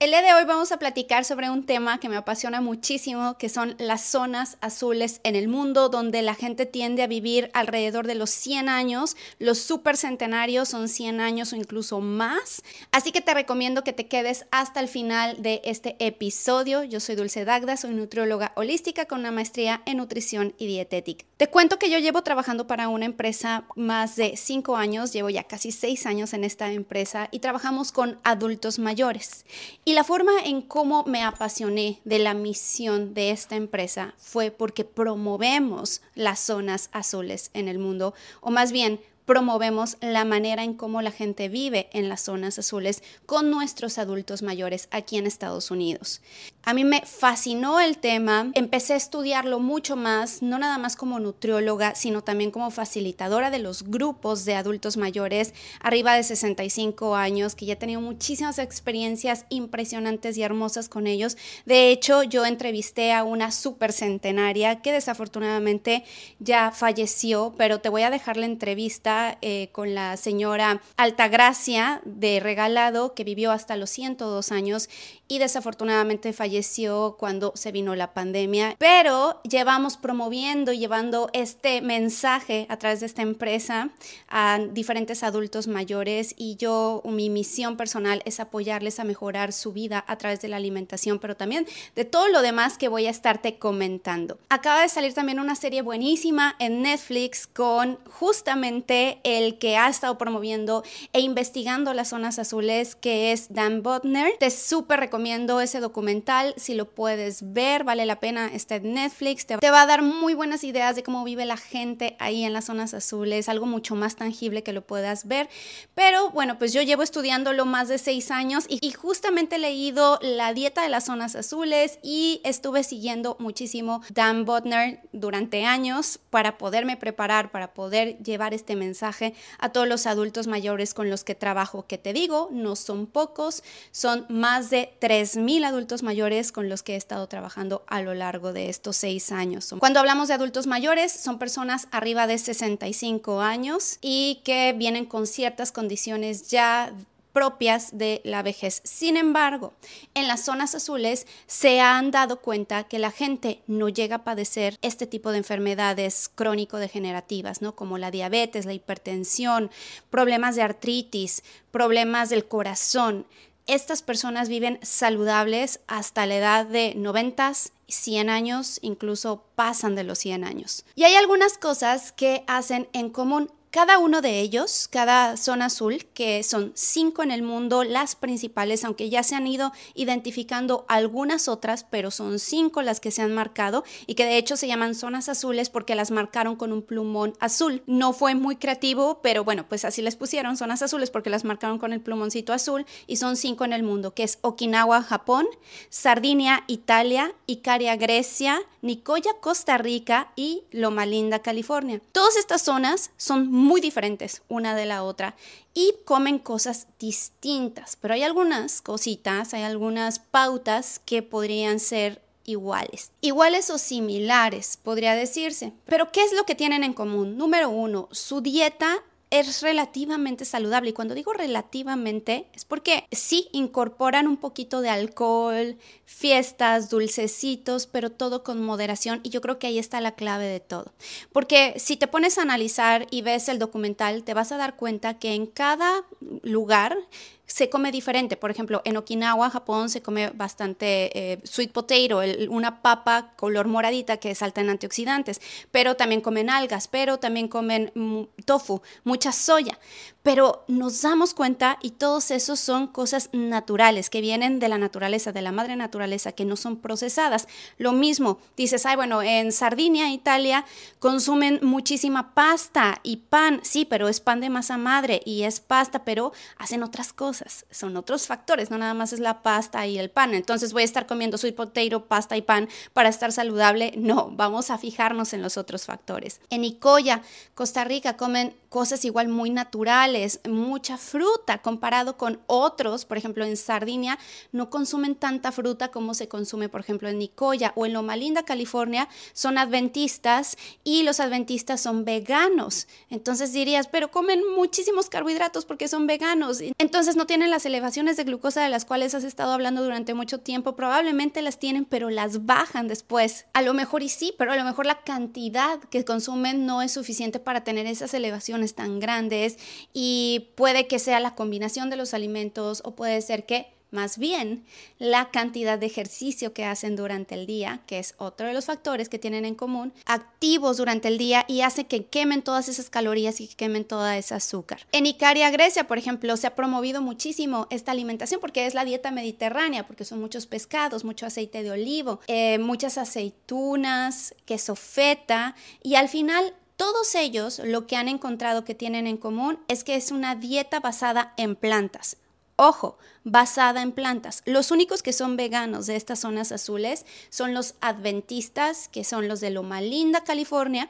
El día de hoy vamos a platicar sobre un tema que me apasiona muchísimo, que son las zonas azules en el mundo, donde la gente tiende a vivir alrededor de los 100 años. Los supercentenarios son 100 años o incluso más. Así que te recomiendo que te quedes hasta el final de este episodio. Yo soy Dulce Dagda, soy nutrióloga holística con una maestría en nutrición y dietética. Te cuento que yo llevo trabajando para una empresa más de 5 años, llevo ya casi 6 años en esta empresa y trabajamos con adultos mayores. Y la forma en cómo me apasioné de la misión de esta empresa fue porque promovemos las zonas azules en el mundo, o más bien promovemos la manera en cómo la gente vive en las zonas azules con nuestros adultos mayores aquí en Estados Unidos. A mí me fascinó el tema, empecé a estudiarlo mucho más, no nada más como nutrióloga, sino también como facilitadora de los grupos de adultos mayores arriba de 65 años, que ya he tenido muchísimas experiencias impresionantes y hermosas con ellos. De hecho, yo entrevisté a una supercentenaria que desafortunadamente ya falleció, pero te voy a dejar la entrevista eh, con la señora Altagracia de Regalado, que vivió hasta los 102 años y desafortunadamente falleció cuando se vino la pandemia. Pero llevamos promoviendo y llevando este mensaje a través de esta empresa a diferentes adultos mayores y yo, mi misión personal es apoyarles a mejorar su vida a través de la alimentación, pero también de todo lo demás que voy a estarte comentando. Acaba de salir también una serie buenísima en Netflix con justamente el que ha estado promoviendo e investigando las zonas azules, que es Dan Butner. Te súper recomiendo ese documental, si lo puedes ver, vale la pena, está en Netflix, te, va a dar muy buenas ideas de cómo vive la gente ahí en las zonas azules, algo mucho más tangible que lo puedas ver. Pero bueno, pues yo llevo estudiándolo más de seis años y, justamente he leído la dieta de las zonas azules y estuve siguiendo muchísimo Dan Butner durante años para poderme preparar, para poder llevar este mensaje a todos los adultos mayores con los que trabajo, que te digo, no son pocos, son más de 3.000 adultos mayores con los que he estado trabajando a lo largo de estos seis años. Cuando hablamos de adultos mayores, son personas arriba de 65 años y que vienen con ciertas condiciones ya propias de la vejez. Sin embargo, en las zonas azules se han dado cuenta que la gente no llega a padecer este tipo de enfermedades crónico-degenerativas, ¿no? Como la diabetes, la hipertensión, problemas de artritis, problemas del corazón. Estas personas viven saludables hasta la edad de 90, 100 años, incluso pasan de los 100 años. Y hay algunas cosas que hacen en común. Cada uno de ellos, cada zona azul, que son cinco en el mundo, las principales, aunque ya se han ido identificando algunas otras, pero son cinco las que se han marcado y que de hecho se llaman zonas azules porque las marcaron con un plumón azul. No fue muy creativo, pero bueno, pues así les pusieron zonas azules porque las marcaron con el plumoncito azul y son cinco en el mundo, que es Okinawa, Japón, Sardinia, Italia, Icaria, Grecia, Nicoya, Costa Rica y Loma Linda, California. Todas estas zonas son muy diferentes una de la otra y comen cosas distintas, pero hay algunas cositas, hay algunas pautas que podrían ser iguales. Iguales o similares, podría decirse. Pero ¿qué es lo que tienen en común? Número uno, su dieta es relativamente saludable. Y cuando digo relativamente es porque sí incorporan un poquito de alcohol, fiestas, dulcecitos, pero todo con moderación. Y yo creo que ahí está la clave de todo. Porque si te pones a analizar y ves el documental, te vas a dar cuenta que en cada lugar se come diferente. Por ejemplo, en Okinawa, Japón, se come bastante eh, sweet potato, una papa color moradita que es alta en antioxidantes, pero también comen algas, pero también comen tofu, mucha soya. Pero nos damos cuenta y todos esos son cosas naturales que vienen de la naturaleza, de la madre naturaleza, que no son procesadas. Lo mismo, dices, ay, bueno, en Sardinia, Italia, consumen muchísima pasta y pan, sí, pero es pan de masa madre y es pasta, pero hacen otras cosas son otros factores, no nada más es la pasta y el pan. Entonces voy a estar comiendo sweet potato, pasta y pan para estar saludable. No, vamos a fijarnos en los otros factores. En Nicoya, Costa Rica, comen cosas igual muy naturales, mucha fruta comparado con otros, por ejemplo en Sardinia no consumen tanta fruta como se consume por ejemplo en Nicoya o en Loma Linda, California, son adventistas y los adventistas son veganos. Entonces dirías, pero comen muchísimos carbohidratos porque son veganos. Entonces no tienen las elevaciones de glucosa de las cuales has estado hablando durante mucho tiempo, probablemente las tienen, pero las bajan después. A lo mejor y sí, pero a lo mejor la cantidad que consumen no es suficiente para tener esas elevaciones tan grandes y puede que sea la combinación de los alimentos o puede ser que más bien la cantidad de ejercicio que hacen durante el día, que es otro de los factores que tienen en común, activos durante el día y hace que quemen todas esas calorías y que quemen toda esa azúcar. En Icaria, Grecia, por ejemplo, se ha promovido muchísimo esta alimentación porque es la dieta mediterránea, porque son muchos pescados, mucho aceite de olivo, eh, muchas aceitunas, queso feta y al final todos ellos lo que han encontrado que tienen en común es que es una dieta basada en plantas. Ojo, basada en plantas. Los únicos que son veganos de estas zonas azules son los adventistas, que son los de Loma Linda, California,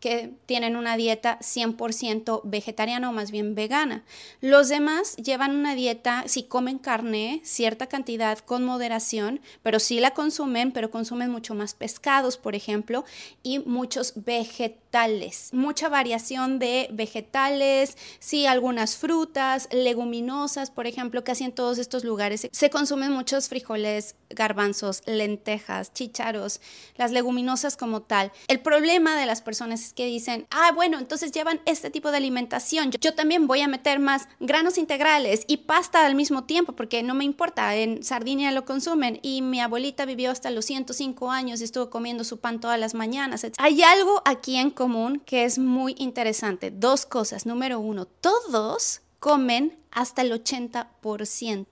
que tienen una dieta 100% vegetariana o más bien vegana. Los demás llevan una dieta, si comen carne, cierta cantidad con moderación, pero sí la consumen, pero consumen mucho más pescados, por ejemplo, y muchos vegetales. Mucha variación de vegetales, sí, algunas frutas, leguminosas, por ejemplo, casi en todos estos lugares se consumen muchos frijoles, garbanzos, lentejas, chícharos, las leguminosas como tal. El problema de las personas es que dicen, ah, bueno, entonces llevan este tipo de alimentación. Yo, también voy a meter más granos integrales y pasta al mismo tiempo porque no me importa. En Sardinia lo consumen y mi abuelita vivió hasta los 105 años y estuvo comiendo su pan todas las mañanas. Hay algo aquí en común que es muy interesante. Dos cosas. Número uno, todos comen hasta el 80%.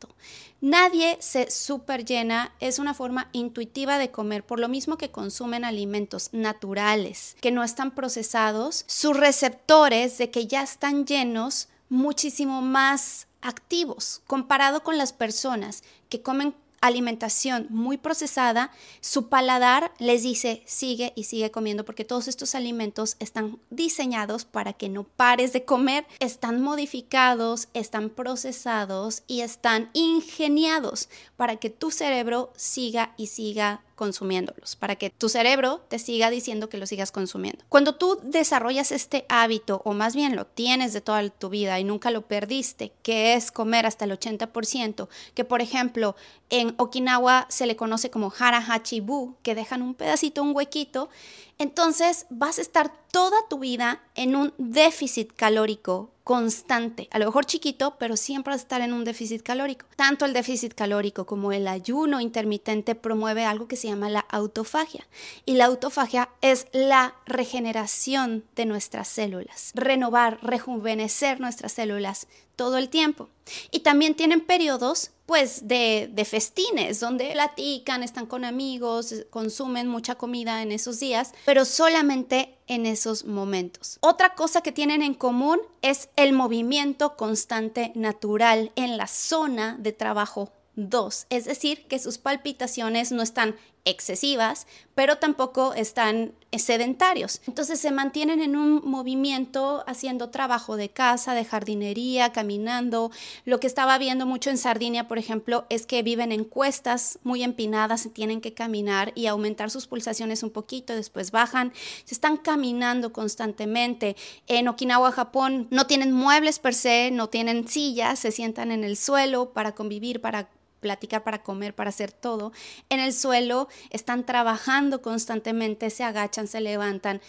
Nadie se super llena, es una forma intuitiva de comer, por lo mismo que consumen alimentos naturales, que no están procesados, sus receptores de que ya están llenos muchísimo más activos comparado con las personas que comen alimentación muy procesada, su paladar les dice sigue y sigue comiendo porque todos estos alimentos están diseñados para que no pares de comer, están modificados, están procesados y están ingeniados para que tu cerebro siga y siga consumiéndolos, para que tu cerebro te siga diciendo que lo sigas consumiendo. Cuando tú desarrollas este hábito, o más bien lo tienes de toda tu vida y nunca lo perdiste, que es comer hasta el 80%, que por ejemplo en Okinawa se le conoce como hara hachibu, que dejan un pedacito, un huequito, entonces vas a estar toda tu vida en un déficit calórico constante, a lo mejor chiquito, pero siempre vas a estar en un déficit calórico. Tanto el déficit calórico como el ayuno intermitente promueve algo que se llama la autofagia. Y la autofagia es la regeneración de nuestras células, renovar, rejuvenecer nuestras células todo el tiempo. Y también tienen periodos pues de, de, festines donde platican, están con amigos, consumen mucha comida en esos días, pero solamente en esos momentos. Otra cosa que tienen en común es el movimiento constante natural en la zona de trabajo 2, es decir, que sus palpitaciones no están excesivas, pero tampoco están sedentarios. Entonces se mantienen en un movimiento haciendo trabajo de casa, de jardinería, caminando. Lo que estaba viendo mucho en Sardinia, por ejemplo, es que viven en cuestas muy empinadas, tienen que caminar y aumentar sus pulsaciones un poquito, después bajan, se están caminando constantemente. En Okinawa, Japón, no tienen muebles per se, no tienen sillas, se sientan en el suelo para convivir, para platicar, para comer, para hacer todo. En el suelo están trabajando constantemente, se agachan, se levantan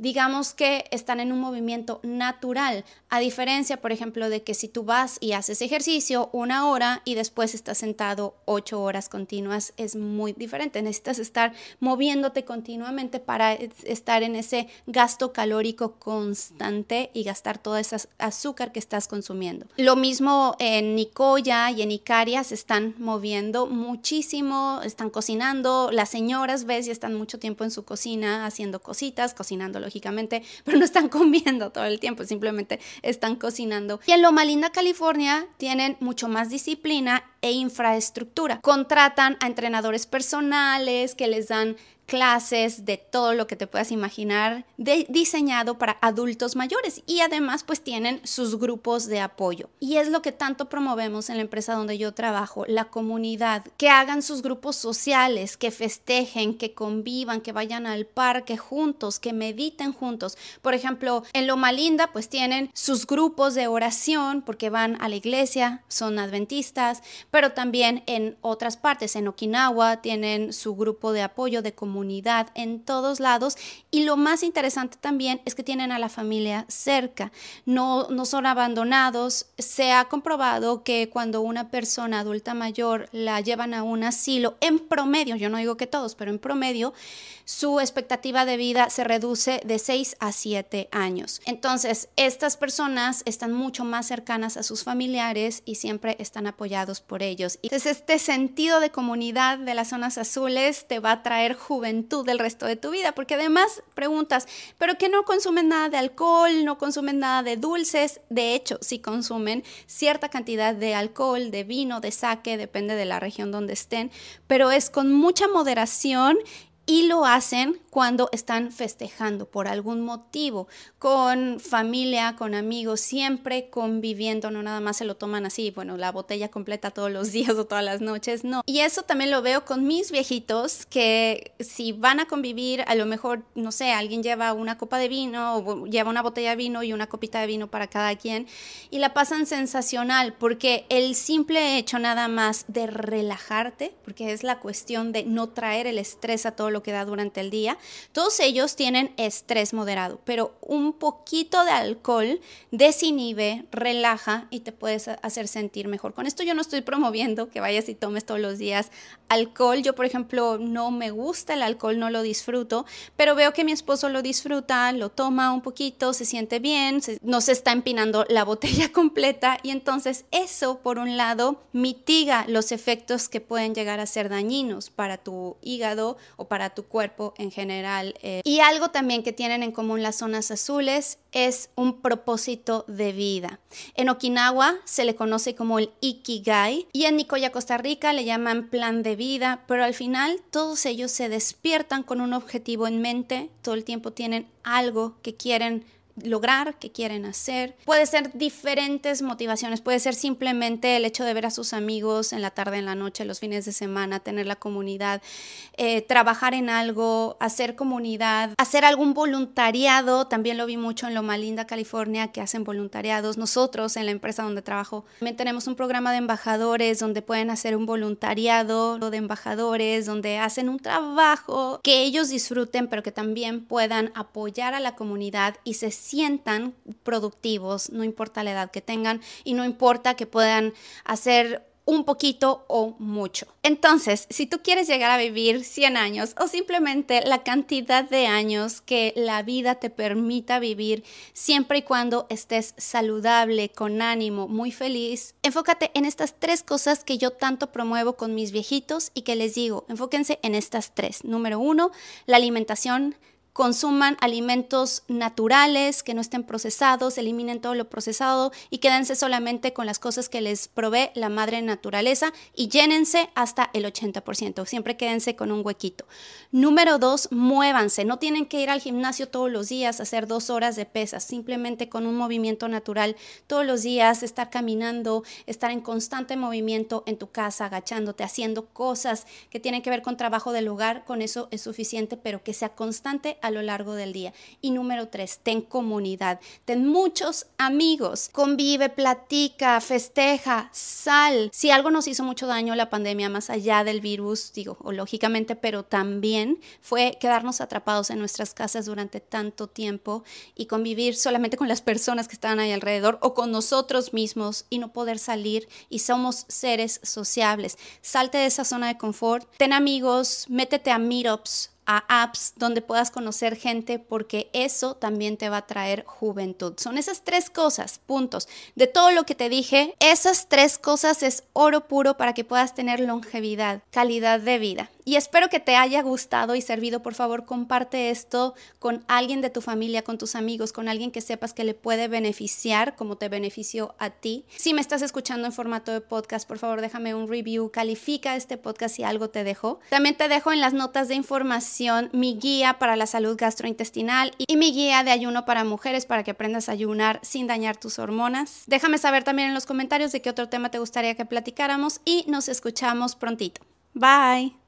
digamos que están en un movimiento natural, a diferencia, por ejemplo, de que si tú vas y haces ejercicio una hora y después estás sentado ocho horas continuas, es muy diferente. Necesitas estar moviéndote continuamente para estar en ese gasto calórico constante y gastar todo ese azúcar que estás consumiendo. Lo mismo en Nicoya y en Icaria se moviendo muchísimo, están cocinando, las señoras, ves, y están mucho tiempo en su cocina haciendo cositas, cocinando lógicamente, pero no están comiendo todo el tiempo, simplemente están cocinando. Y en Loma Linda, California, tienen mucho más disciplina e infraestructura. Contratan a entrenadores personales que les dan clases, de todo lo que te puedas imaginar, diseñado para adultos mayores y además pues tienen sus grupos de apoyo. Y es lo que tanto promovemos en la empresa donde yo trabajo, la comunidad, que hagan sus grupos sociales, que festejen, que convivan, que vayan al parque juntos, que mediten juntos. Por ejemplo, en Loma Linda pues tienen sus grupos de oración porque van a la iglesia, son adventistas, pero también en otras partes, en Okinawa tienen su grupo de apoyo de comunidad en todos lados y lo más interesante también es que tienen a la familia cerca, no, no son abandonados, se ha comprobado que cuando una persona adulta mayor la llevan a un asilo, en promedio, yo no digo que todos, pero en promedio, su expectativa de vida se reduce de 6 a 7 años. Entonces, estas personas están mucho más cercanas a sus familiares y siempre están apoyados por ellos. Entonces, este sentido de comunidad de las zonas azules te va a traer juventud del resto de tu vida, porque además preguntas, pero que no consumen nada de alcohol, no consumen nada de dulces. De hecho, sí consumen cierta cantidad de alcohol, de vino, de sake, depende de la región donde estén, pero es con mucha moderación y lo hacen cuando están festejando por algún motivo, con familia, con amigos, siempre conviviendo, no nada más se lo toman así, bueno, la botella completa todos los días o todas las noches, no. Y eso también lo veo con mis viejitos, que si van a convivir, a lo mejor, no sé, alguien lleva una copa de vino o lleva una botella de vino y una copita de vino para cada quien y la pasan sensacional, porque el simple hecho nada más de relajarte, porque es la cuestión de no traer el estrés a todo lo que da durante el día. Todos ellos tienen estrés moderado, pero un poquito de alcohol desinhibe, relaja y te puedes hacer sentir mejor. Con esto yo no estoy promoviendo que vayas y tomes todos los días alcohol. Yo, por ejemplo, no me gusta el alcohol, no lo disfruto, pero veo que mi esposo lo disfruta, lo toma un poquito, se siente bien, no se está empinando la botella completa y entonces eso, por un lado, mitiga los efectos que pueden llegar a ser dañinos para tu hígado o para tu cuerpo en general. Eh. Y algo también que tienen en común las zonas azules es un propósito de vida. En Okinawa se le conoce como el Ikigai y en Nicoya, Costa Rica le llaman plan de vida, pero al final todos ellos se despiertan con un objetivo en mente, todo el tiempo tienen algo que quieren lograr, que quieren hacer. Puede ser diferentes motivaciones, puede ser simplemente el hecho de ver a sus amigos en la tarde, en la noche, los fines de semana, tener la comunidad, eh, trabajar en algo, hacer comunidad, hacer algún voluntariado. También lo vi mucho en Loma Linda, California, que hacen voluntariados. Nosotros en la empresa donde trabajo también tenemos un programa de embajadores donde pueden hacer un voluntariado de embajadores, donde hacen un trabajo que ellos disfruten, pero que también puedan apoyar a la comunidad y se sientan productivos, no importa la edad que tengan y no importa que puedan hacer un poquito o mucho. Entonces, si tú quieres llegar a vivir 100 años o simplemente la cantidad de años que la vida te permita vivir, siempre y cuando estés saludable, con ánimo, muy feliz, enfócate en estas tres cosas que yo tanto promuevo con mis viejitos y que les digo, enfóquense en estas tres. Número uno, la alimentación consuman alimentos naturales, que no estén procesados, eliminen todo lo procesado y quédense solamente con las cosas que les provee la madre naturaleza y llénense hasta el 80%. Siempre quédense con un huequito. Número dos, muévanse. No tienen que ir al gimnasio todos los días a hacer dos horas de pesas, simplemente con un movimiento natural todos los días, estar caminando, estar en constante movimiento en tu casa, agachándote, haciendo cosas que tienen que ver con trabajo del hogar, con eso es suficiente, pero que sea constante a lo largo del día. Y número tres, ten comunidad, ten muchos amigos, convive, platica, festeja, sal. Si algo nos hizo mucho daño la pandemia, más allá del virus, digo, o lógicamente, pero también fue quedarnos atrapados en nuestras casas durante tanto tiempo y convivir solamente con las personas que estaban ahí alrededor o con nosotros mismos y no poder salir y somos seres sociables. Salte de esa zona de confort, ten amigos, métete a meetups, a apps donde puedas conocer gente porque eso también te va a traer juventud. Son esas tres cosas, puntos. De todo lo que te dije, esas tres cosas es oro puro para que puedas tener longevidad, calidad de vida. Y espero que te haya gustado y servido. Por favor, comparte esto con alguien de tu familia, con tus amigos, con alguien que sepas que le puede beneficiar como te benefició a ti. Si me estás escuchando en formato de podcast, por favor, déjame un review, califica este podcast si algo te dejó. También te dejo en las notas de información mi guía para la salud gastrointestinal y mi guía de ayuno para mujeres para que aprendas a ayunar sin dañar tus hormonas. Déjame saber también en los comentarios de qué otro tema te gustaría que platicáramos y nos escuchamos prontito. Bye.